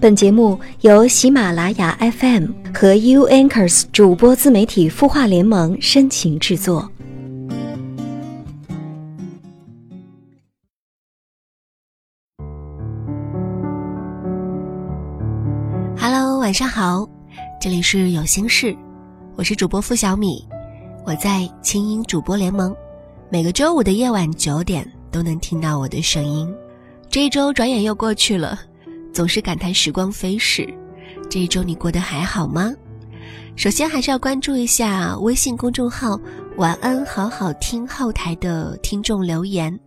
本节目由喜马拉雅 FM 和 U Anchors 主播自媒体孵化联盟深情制作。Hello，晚上好，这里是有心事，我是主播付小米，我在清音主播联盟，每个周五的夜晚九点都能听到我的声音。这一周转眼又过去了。总是感叹时光飞逝，这一周你过得还好吗？首先还是要关注一下微信公众号“晚安好好听”后台的听众留言。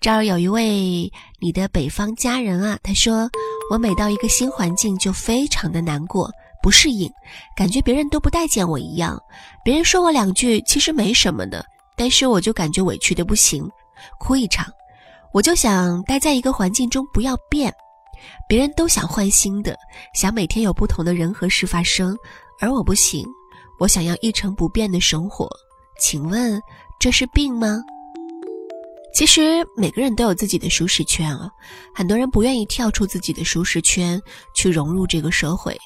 这儿有一位你的北方家人啊，他说：“我每到一个新环境就非常的难过，不适应，感觉别人都不待见我一样。别人说我两句其实没什么的，但是我就感觉委屈的不行，哭一场。我就想待在一个环境中不要变。”别人都想换新的，想每天有不同的人和事发生，而我不行，我想要一成不变的生活。请问这是病吗？其实每个人都有自己的舒适圈啊，很多人不愿意跳出自己的舒适圈去融入这个社会，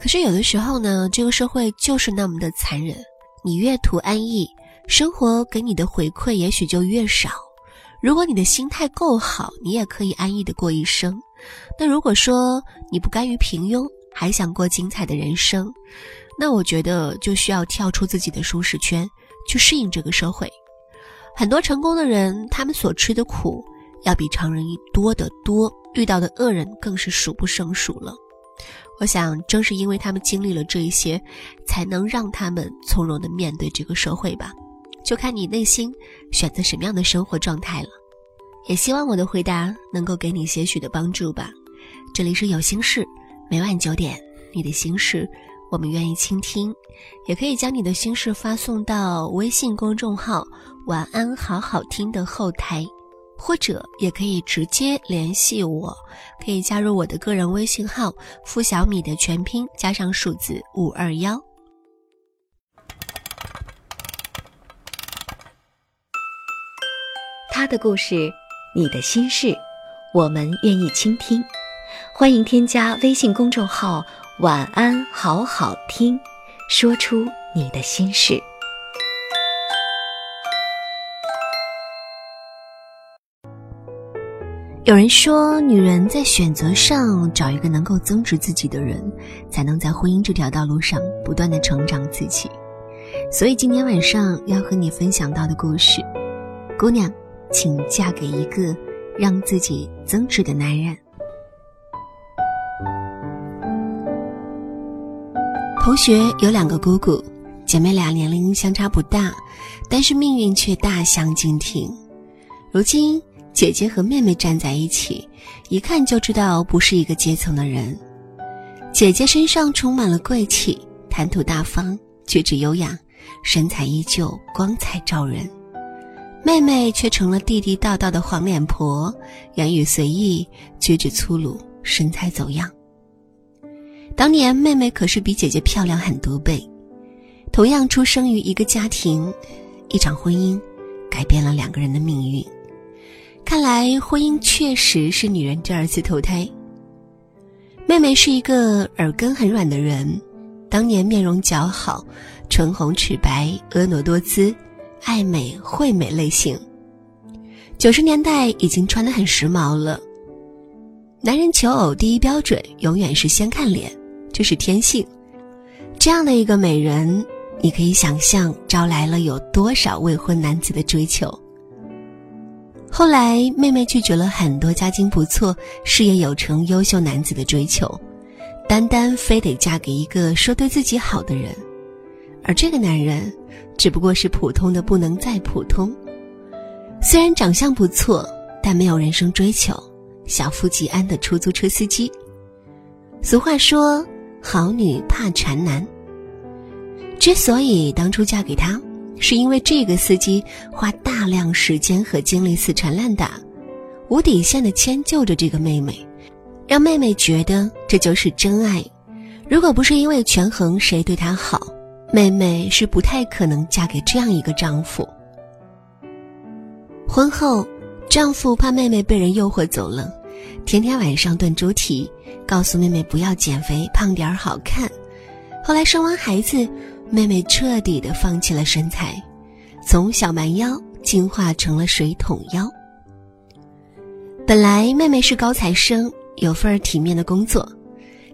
可是有的时候呢，这个社会就是那么的残忍。你越图安逸，生活给你的回馈也许就越少。如果你的心态够好，你也可以安逸的过一生。那如果说你不甘于平庸，还想过精彩的人生，那我觉得就需要跳出自己的舒适圈，去适应这个社会。很多成功的人，他们所吃的苦要比常人多得多，遇到的恶人更是数不胜数了。我想，正是因为他们经历了这一些，才能让他们从容的面对这个社会吧。就看你内心选择什么样的生活状态了。也希望我的回答能够给你些许的帮助吧。这里是有心事，每晚九点，你的心事我们愿意倾听。也可以将你的心事发送到微信公众号“晚安好好听”的后台，或者也可以直接联系我，可以加入我的个人微信号“付小米”的全拼加上数字五二幺。他的故事。你的心事，我们愿意倾听。欢迎添加微信公众号“晚安好好听”，说出你的心事。有人说，女人在选择上找一个能够增值自己的人，才能在婚姻这条道路上不断的成长自己。所以今天晚上要和你分享到的故事，姑娘。请嫁给一个让自己增值的男人。同学有两个姑姑，姐妹俩年龄相差不大，但是命运却大相径庭。如今姐姐和妹妹站在一起，一看就知道不是一个阶层的人。姐姐身上充满了贵气，谈吐大方，举止优雅，身材依旧光彩照人。妹妹却成了地地道道的黄脸婆，言语随意，举止粗鲁，身材走样。当年妹妹可是比姐姐漂亮很多倍，同样出生于一个家庭，一场婚姻改变了两个人的命运。看来婚姻确实是女人第二次投胎。妹妹是一个耳根很软的人，当年面容姣好，唇红齿白，婀娜多姿。爱美惠美类型，九十年代已经穿得很时髦了。男人求偶第一标准永远是先看脸，这是天性。这样的一个美人，你可以想象招来了有多少未婚男子的追求。后来，妹妹拒绝了很多家境不错、事业有成、优秀男子的追求，单单非得嫁给一个说对自己好的人，而这个男人。只不过是普通的不能再普通，虽然长相不错，但没有人生追求，小富即安的出租车司机。俗话说，好女怕缠男。之所以当初嫁给他，是因为这个司机花大量时间和精力死缠烂打，无底线的迁就着这个妹妹，让妹妹觉得这就是真爱。如果不是因为权衡谁对她好。妹妹是不太可能嫁给这样一个丈夫。婚后，丈夫怕妹妹被人诱惑走了，天天晚上炖猪蹄，告诉妹妹不要减肥，胖点儿好看。后来生完孩子，妹妹彻底的放弃了身材，从小蛮腰进化成了水桶腰。本来妹妹是高材生，有份体面的工作，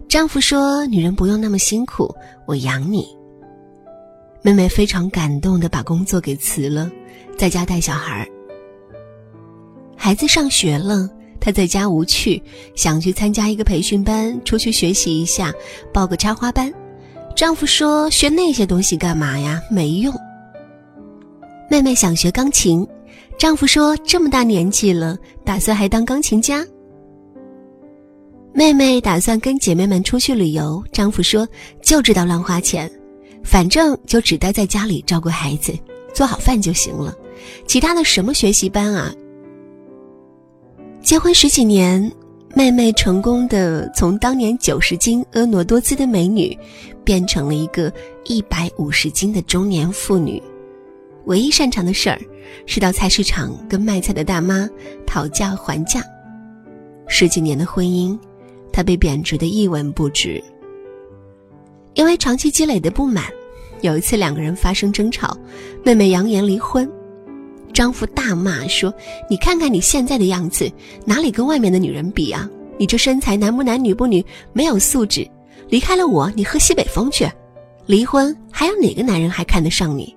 丈夫说女人不用那么辛苦，我养你。妹妹非常感动的把工作给辞了，在家带小孩。孩子上学了，她在家无趣，想去参加一个培训班，出去学习一下，报个插花班。丈夫说：“学那些东西干嘛呀？没用。”妹妹想学钢琴，丈夫说：“这么大年纪了，打算还当钢琴家？”妹妹打算跟姐妹们出去旅游，丈夫说：“就知道乱花钱，反正就只待在家里照顾孩子，做好饭就行了，其他的什么学习班啊？”结婚十几年。妹妹成功的从当年九十斤婀娜多姿的美女，变成了一个一百五十斤的中年妇女。唯一擅长的事儿，是到菜市场跟卖菜的大妈讨价还价。十几年的婚姻，她被贬值的一文不值。因为长期积累的不满，有一次两个人发生争吵，妹妹扬言离婚。丈夫大骂说：“你看看你现在的样子，哪里跟外面的女人比啊？你这身材男不男女不女，没有素质。离开了我，你喝西北风去。离婚还有哪个男人还看得上你？”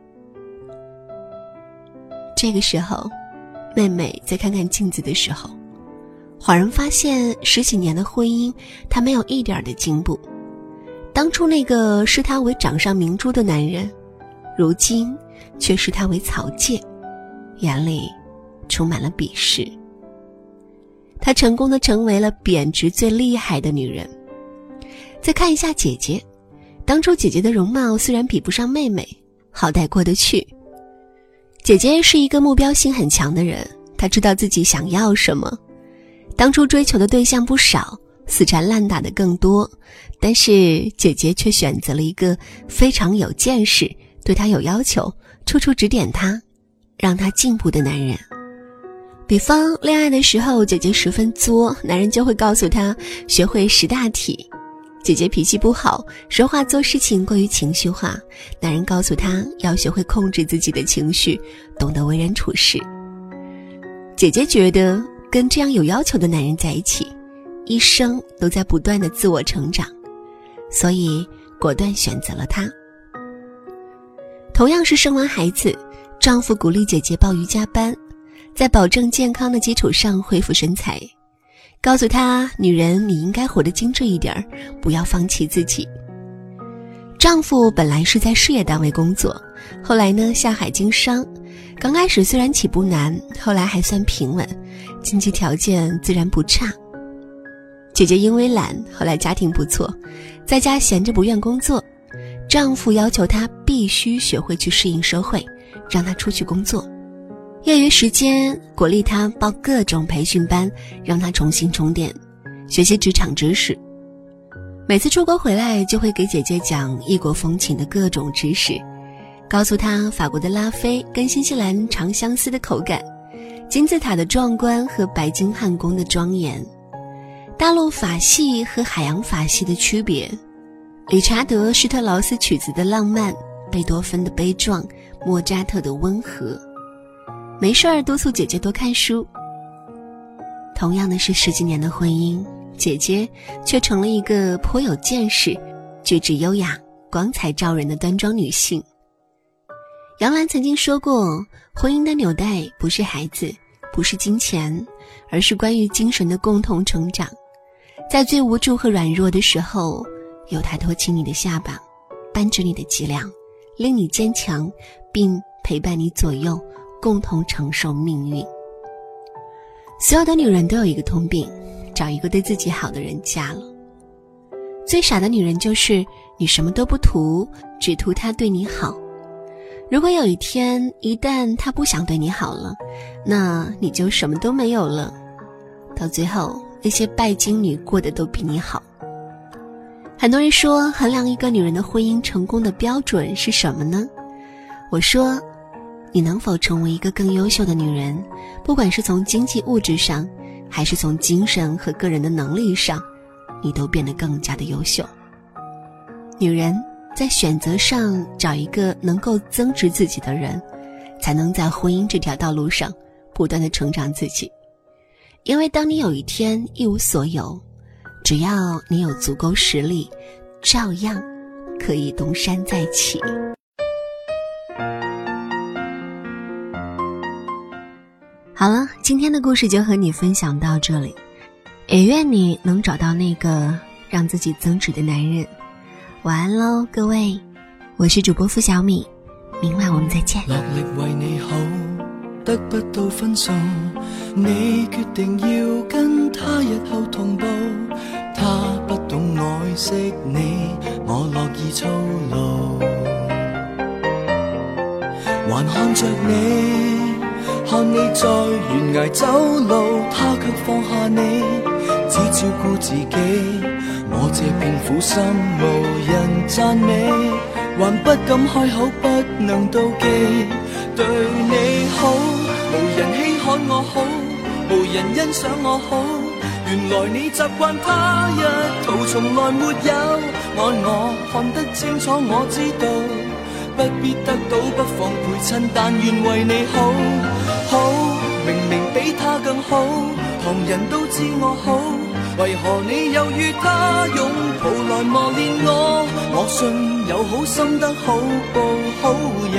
这个时候，妹妹在看看镜子的时候，恍然发现十几年的婚姻，她没有一点的进步。当初那个视她为掌上明珠的男人，如今却视她为草芥。眼里充满了鄙视。她成功的成为了贬值最厉害的女人。再看一下姐姐，当初姐姐的容貌虽然比不上妹妹，好歹过得去。姐姐是一个目标性很强的人，她知道自己想要什么。当初追求的对象不少，死缠烂打的更多，但是姐姐却选择了一个非常有见识、对她有要求、处处指点她。让他进步的男人，比方恋爱的时候，姐姐十分作，男人就会告诉她学会识大体；姐姐脾气不好，说话做事情过于情绪化，男人告诉她要学会控制自己的情绪，懂得为人处事。姐姐觉得跟这样有要求的男人在一起，一生都在不断的自我成长，所以果断选择了他。同样是生完孩子。丈夫鼓励姐姐报瑜伽班，在保证健康的基础上恢复身材，告诉她：“女人，你应该活得精致一点，不要放弃自己。”丈夫本来是在事业单位工作，后来呢下海经商，刚开始虽然起步难，后来还算平稳，经济条件自然不差。姐姐因为懒，后来家庭不错，在家闲着不愿工作，丈夫要求她必须学会去适应社会。让她出去工作，业余时间鼓励她报各种培训班，让她重新充电，学习职场知识。每次出国回来，就会给姐姐讲异国风情的各种知识，告诉她法国的拉菲跟新西兰长相思的口感，金字塔的壮观和白金汉宫的庄严，大陆法系和海洋法系的区别，理查德施特劳斯曲子的浪漫，贝多芬的悲壮。莫扎特的温和，没事儿督促姐姐多看书。同样的是十几年的婚姻，姐姐却成了一个颇有见识、举止优雅、光彩照人的端庄女性。杨澜曾经说过：“婚姻的纽带不是孩子，不是金钱，而是关于精神的共同成长。在最无助和软弱的时候，有他托起你的下巴，扳直你的脊梁。”令你坚强，并陪伴你左右，共同承受命运。所有的女人都有一个通病，找一个对自己好的人嫁了。最傻的女人就是你什么都不图，只图他对你好。如果有一天一旦他不想对你好了，那你就什么都没有了。到最后，那些拜金女过得都比你好。很多人说，衡量一个女人的婚姻成功的标准是什么呢？我说，你能否成为一个更优秀的女人，不管是从经济物质上，还是从精神和个人的能力上，你都变得更加的优秀。女人在选择上找一个能够增值自己的人，才能在婚姻这条道路上不断的成长自己。因为当你有一天一无所有，只要你有足够实力，照样可以东山再起。好了，今天的故事就和你分享到这里，也愿你能找到那个让自己增值的男人。晚安喽，各位，我是主播付小米，明晚我们再见。得不到分数，你决定要跟他日后同步。他不懂爱惜你，我乐意操劳，还看着你。看你在悬崖走路，他却放下你，只照顾自己。我这片苦心无人赞美，还不敢开口，不能妒忌。对你好，无人稀罕我好，无人欣赏我好。原来你习惯他一套，从来没有爱我，看得清楚，我知道。不必得到，不妨陪衬，但愿为你好。好，明明比他更好，旁人都知我好，为何你又与他拥抱来磨练我？我信有好心得好报，好人，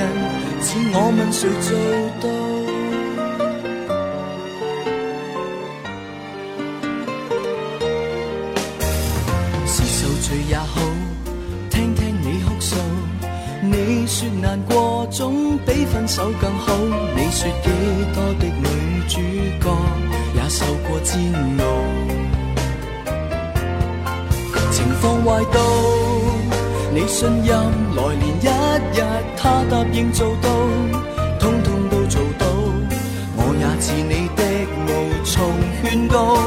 似我问谁做到？是受罪也好听听。你说难过总比分手更好，你说几多的女主角也受过煎熬，放坏到你信任来年一日他答应做到，通通都做到，我也似你的无从劝告，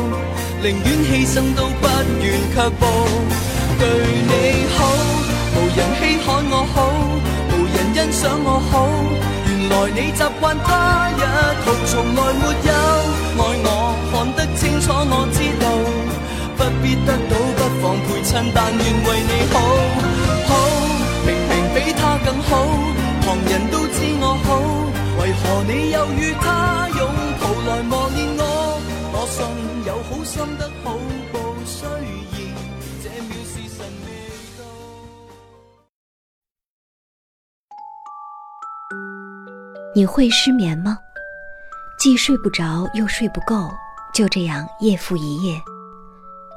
宁愿牺牲都不愿却步，对你好，无人稀罕我好。无人欣赏我好，原来你习惯他一套，从来没有爱我，看得清楚我知道，不必得到，不妨陪衬，但愿为你好。好，明明比他更好，旁人都知我好，为何你又与他拥抱来磨练我？我信有好心得好报，虽然这秒是神未到。你会失眠吗？既睡不着又睡不够，就这样夜复一夜。